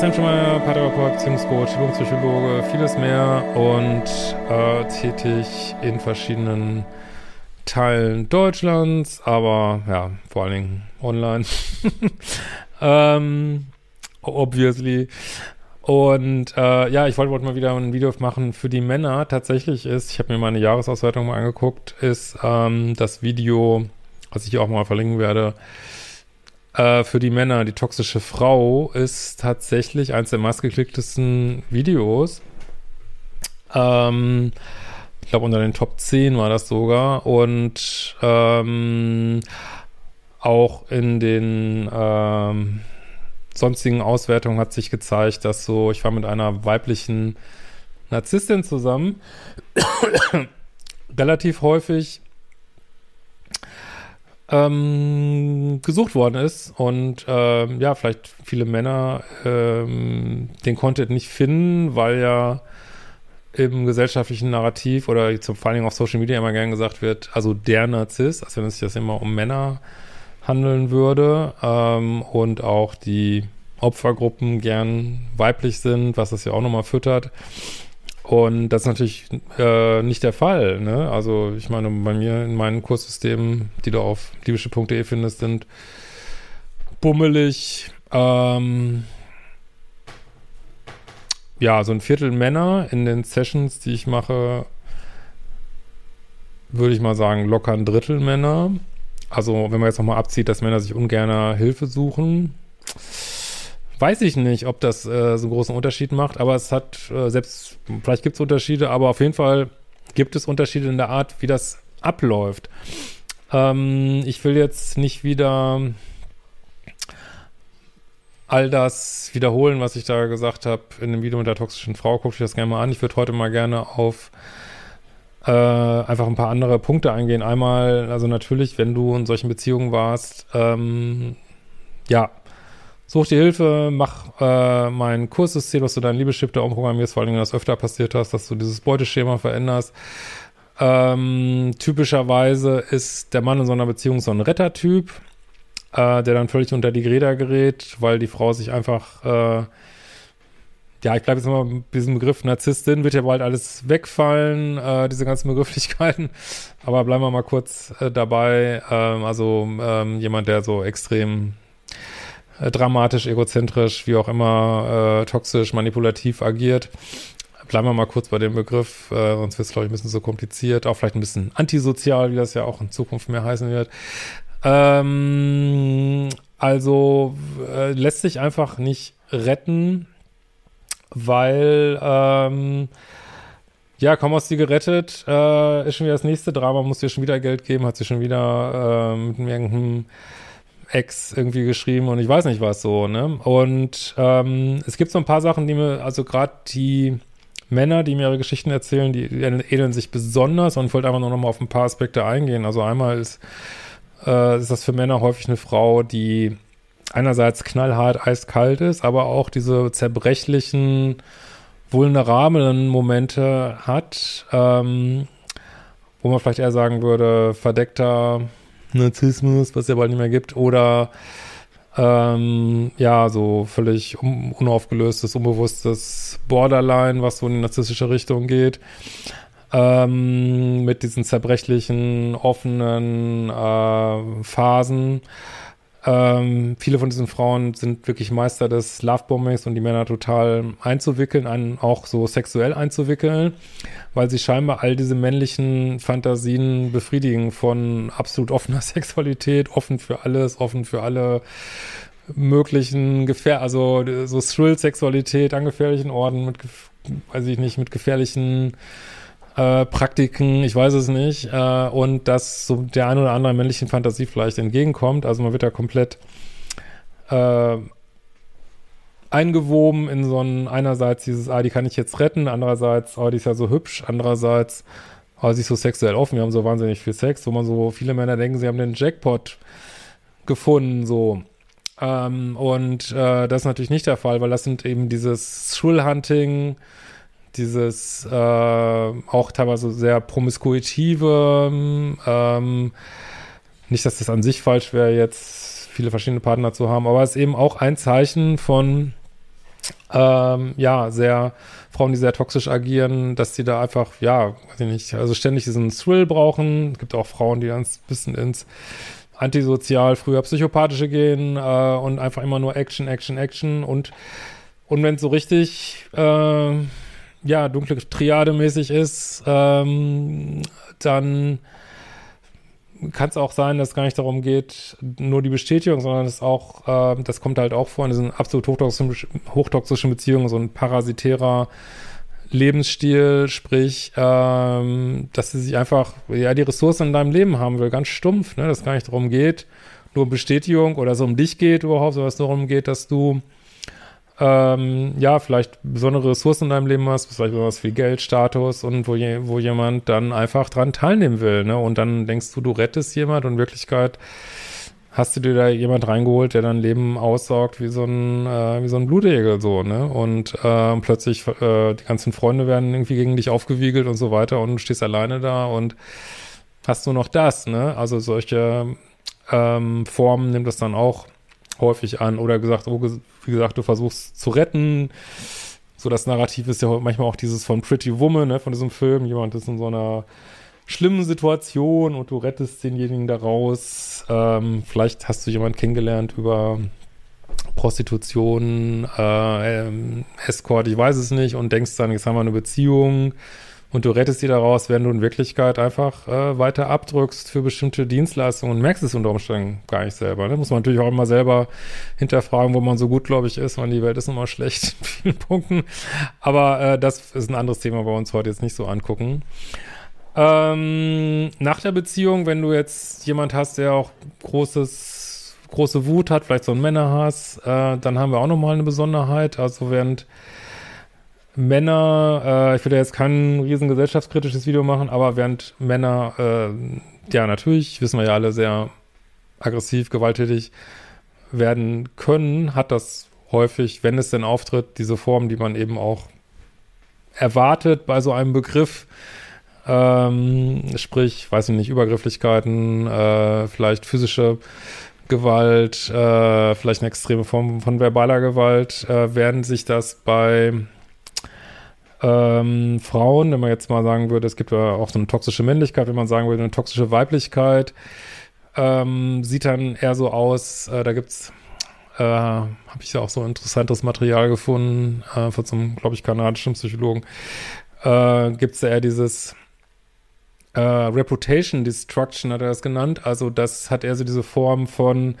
Hemschemeier, Paartherapeut, Beziehungscoach, Psychologe, vieles mehr und äh, tätig in verschiedenen Teilen Deutschlands, aber ja, vor allen Dingen online. ähm, obviously. Und äh, ja, ich wollte wollt mal wieder ein Video machen für die Männer. Tatsächlich ist, ich habe mir meine Jahresauswertung mal angeguckt, ist ähm, das Video, was ich hier auch mal verlinken werde, äh, für die Männer, die toxische Frau, ist tatsächlich eines der meistgeklicktesten Videos. Ähm, ich glaube, unter den Top 10 war das sogar. Und ähm, auch in den ähm, sonstigen Auswertungen hat sich gezeigt, dass so, ich war mit einer weiblichen Narzisstin zusammen, relativ häufig ähm, gesucht worden ist und ähm, ja, vielleicht viele Männer ähm, den Content nicht finden, weil ja im gesellschaftlichen Narrativ oder zum, vor allen Dingen auf Social Media immer gern gesagt wird, also der Narzisst, als wenn es sich das immer um Männer handeln würde ähm, und auch die Opfergruppen gern weiblich sind, was das ja auch nochmal füttert. Und das ist natürlich äh, nicht der Fall. Ne? Also ich meine, bei mir in meinen Kurssystemen, die du auf liebische.de findest, sind bummelig, ähm, ja, so ein Viertel Männer in den Sessions, die ich mache, würde ich mal sagen, locker ein Drittel Männer. Also wenn man jetzt nochmal abzieht, dass Männer sich ungern Hilfe suchen, weiß ich nicht, ob das äh, so einen großen Unterschied macht, aber es hat äh, selbst, vielleicht gibt es Unterschiede, aber auf jeden Fall gibt es Unterschiede in der Art, wie das abläuft. Ähm, ich will jetzt nicht wieder all das wiederholen, was ich da gesagt habe in dem Video mit der toxischen Frau. Guckt euch das gerne mal an. Ich würde heute mal gerne auf äh, einfach ein paar andere Punkte eingehen. Einmal, also natürlich, wenn du in solchen Beziehungen warst, ähm, ja, Such dir Hilfe, mach äh, mein Kurssystem, dass du dein Liebeschip da umprogrammierst, vor allem wenn das öfter passiert hast, dass du dieses Beuteschema veränderst. Ähm, typischerweise ist der Mann in so einer Beziehung so ein Rettertyp, äh, der dann völlig unter die Räder gerät, weil die Frau sich einfach, äh, ja, ich bleibe jetzt mal mit diesem Begriff Narzisstin, wird ja bald alles wegfallen, äh, diese ganzen Begrifflichkeiten, aber bleiben wir mal kurz äh, dabei. Ähm, also ähm, jemand, der so extrem äh, dramatisch, egozentrisch, wie auch immer, äh, toxisch, manipulativ agiert. Bleiben wir mal kurz bei dem Begriff, äh, sonst wird es, glaube ich, ein bisschen so kompliziert. Auch vielleicht ein bisschen antisozial, wie das ja auch in Zukunft mehr heißen wird. Ähm, also äh, lässt sich einfach nicht retten, weil ähm, ja, kaum hast du gerettet, äh, ist schon wieder das nächste Drama, muss dir schon wieder Geld geben, hat sie schon wieder äh, mit irgendeinem Ex irgendwie geschrieben und ich weiß nicht was so, ne? Und ähm, es gibt so ein paar Sachen, die mir, also gerade die Männer, die mir ihre Geschichten erzählen, die, ähneln sich besonders und ich wollte einfach nur noch mal auf ein paar Aspekte eingehen. Also einmal ist, äh, ist das für Männer häufig eine Frau, die einerseits knallhart eiskalt ist, aber auch diese zerbrechlichen, vulnerablen Momente hat, ähm, wo man vielleicht eher sagen würde, verdeckter Narzissmus, was es ja bald nicht mehr gibt, oder ähm, ja, so völlig un unaufgelöstes, unbewusstes Borderline, was so in die narzisstische Richtung geht. Ähm, mit diesen zerbrechlichen, offenen äh, Phasen. Ähm, viele von diesen Frauen sind wirklich Meister des Lovebombings und die Männer total einzuwickeln, einen auch so sexuell einzuwickeln, weil sie scheinbar all diese männlichen Fantasien befriedigen von absolut offener Sexualität, offen für alles, offen für alle möglichen Gefähr, also so Thrill-Sexualität an gefährlichen Orten mit, weiß ich nicht, mit gefährlichen äh, Praktiken, ich weiß es nicht, äh, und dass so der ein oder andere männlichen Fantasie vielleicht entgegenkommt. Also man wird da komplett äh, eingewoben in so ein, einerseits dieses, ah, die kann ich jetzt retten, andererseits, oh, die ist ja so hübsch, andererseits, oh, sie ist so sexuell offen, wir haben so wahnsinnig viel Sex, wo man so, viele Männer denken, sie haben den Jackpot gefunden, so. Ähm, und äh, das ist natürlich nicht der Fall, weil das sind eben dieses Thrill-Hunting, dieses äh, auch teilweise sehr promiskuitive, ähm, nicht, dass das an sich falsch wäre, jetzt viele verschiedene Partner zu haben, aber es ist eben auch ein Zeichen von ähm, ja, sehr, Frauen, die sehr toxisch agieren, dass die da einfach, ja, weiß ich nicht, also ständig diesen Thrill brauchen. Es gibt auch Frauen, die ein bisschen ins antisozial, früher psychopathische gehen äh, und einfach immer nur Action, Action, Action und und wenn es so richtig äh, ja dunkle Triade mäßig ist, ähm, dann kann es auch sein, dass es gar nicht darum geht, nur die Bestätigung, sondern es auch, äh, das kommt halt auch vor in diesen absolut hochtoxischen, hochtoxischen Beziehungen, so ein parasitärer Lebensstil, sprich, ähm, dass sie sich einfach, ja, die Ressourcen in deinem Leben haben will, ganz stumpf, ne, dass es gar nicht darum geht, nur Bestätigung oder so um dich geht überhaupt, sondern es darum geht, dass du ähm, ja, vielleicht besondere Ressourcen in deinem Leben hast, vielleicht besonders viel Geld, Status und wo, je, wo jemand dann einfach dran teilnehmen will, ne? Und dann denkst du, du rettest jemand und in Wirklichkeit hast du dir da jemand reingeholt, der dein Leben aussaugt wie so ein, äh, wie so ein Blutegel, so, ne? Und äh, plötzlich äh, die ganzen Freunde werden irgendwie gegen dich aufgewiegelt und so weiter und du stehst alleine da und hast nur noch das, ne? Also solche ähm, Formen nimmt das dann auch häufig an oder gesagt, oh, wie gesagt, du versuchst zu retten. So das Narrativ ist ja manchmal auch dieses von Pretty Woman, ne, von diesem Film. Jemand ist in so einer schlimmen Situation und du rettest denjenigen daraus. Ähm, vielleicht hast du jemanden kennengelernt über Prostitution, äh, ähm, Escort, ich weiß es nicht, und denkst dann, jetzt haben wir eine Beziehung und du rettest sie daraus, wenn du in Wirklichkeit einfach äh, weiter abdrückst für bestimmte Dienstleistungen und merkst es unter Umständen gar nicht selber. Ne? Muss man natürlich auch immer selber hinterfragen, wo man so gut, glaube ich, ist, weil die Welt ist immer schlecht in vielen Punkten. Aber äh, das ist ein anderes Thema, bei uns heute jetzt nicht so angucken. Ähm, nach der Beziehung, wenn du jetzt jemand hast, der auch großes, große Wut hat, vielleicht so ein Männerhass, äh, dann haben wir auch nochmal eine Besonderheit. Also während Männer, äh, ich will ja jetzt kein riesen gesellschaftskritisches Video machen, aber während Männer, äh, ja natürlich, wissen wir ja alle, sehr aggressiv, gewalttätig werden können, hat das häufig, wenn es denn auftritt, diese Form, die man eben auch erwartet bei so einem Begriff, ähm, sprich, weiß ich nicht, Übergrifflichkeiten, äh, vielleicht physische Gewalt, äh, vielleicht eine extreme Form von verbaler Gewalt, äh, werden sich das bei ähm, Frauen, wenn man jetzt mal sagen würde, es gibt ja auch so eine toxische Männlichkeit, wenn man sagen würde, eine toxische Weiblichkeit, ähm, sieht dann eher so aus, äh, da gibt's äh, habe ich ja auch so interessantes Material gefunden äh, von so einem, glaube ich, kanadischen Psychologen, äh, gibt es ja eher dieses äh, Reputation Destruction, hat er das genannt. Also das hat eher so diese Form von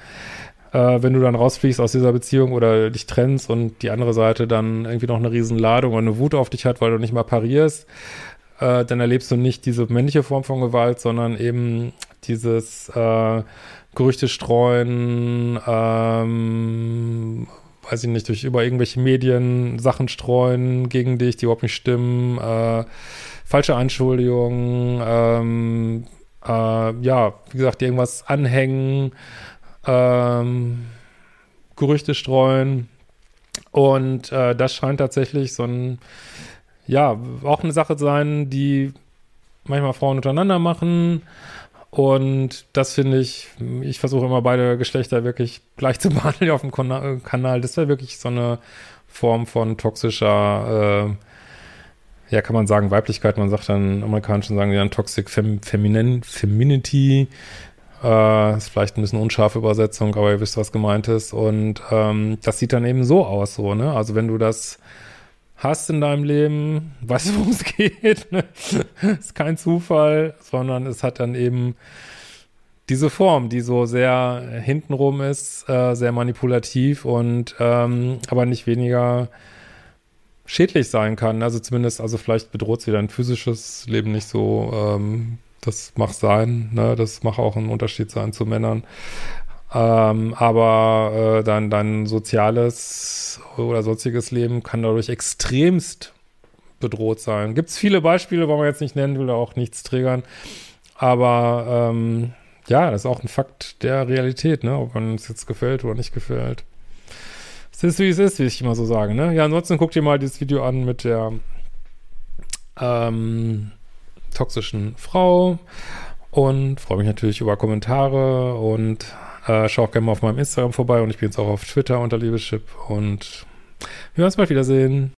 äh, wenn du dann rausfliegst aus dieser Beziehung oder dich trennst und die andere Seite dann irgendwie noch eine riesen Ladung oder eine Wut auf dich hat, weil du nicht mal parierst, äh, dann erlebst du nicht diese männliche Form von Gewalt, sondern eben dieses äh, Gerüchte streuen, ähm, weiß ich nicht, durch über irgendwelche Medien Sachen streuen gegen dich, die überhaupt nicht stimmen, äh, falsche Anschuldigungen, ähm, äh, ja, wie gesagt, irgendwas anhängen, ähm, Gerüchte streuen. Und äh, das scheint tatsächlich so ein, ja, auch eine Sache zu sein, die manchmal Frauen untereinander machen. Und das finde ich, ich versuche immer beide Geschlechter wirklich gleich zu behandeln auf dem Kanal. Das wäre wirklich so eine Form von toxischer, äh, ja, kann man sagen, Weiblichkeit. Man sagt dann, amerikanischen sagen dann Toxic Fem Feminin Femininity. Äh, ist vielleicht ein bisschen unscharfe Übersetzung, aber ihr wisst, was gemeint ist. Und ähm, das sieht dann eben so aus, so, ne? Also wenn du das hast in deinem Leben, weißt du, worum es geht, ne? ist kein Zufall, sondern es hat dann eben diese Form, die so sehr hintenrum ist, äh, sehr manipulativ und ähm, aber nicht weniger schädlich sein kann. Also zumindest, also vielleicht bedroht sie dein physisches Leben nicht so ähm, das mag sein, ne? Das mag auch ein Unterschied sein zu Männern. Ähm, aber äh, dein, dein soziales oder sonstiges Leben kann dadurch extremst bedroht sein. Gibt es viele Beispiele, wollen wir jetzt nicht nennen, will auch nichts triggern. Aber ähm, ja, das ist auch ein Fakt der Realität, ne? Ob man es jetzt gefällt oder nicht gefällt. Es ist, wie es ist, wie ich immer so sage, ne? Ja, ansonsten guck dir mal dieses Video an mit der ähm, toxischen Frau und freue mich natürlich über Kommentare und äh, schau auch gerne mal auf meinem Instagram vorbei und ich bin jetzt auch auf Twitter unter Liebeschip und Wir werden uns bald wiedersehen.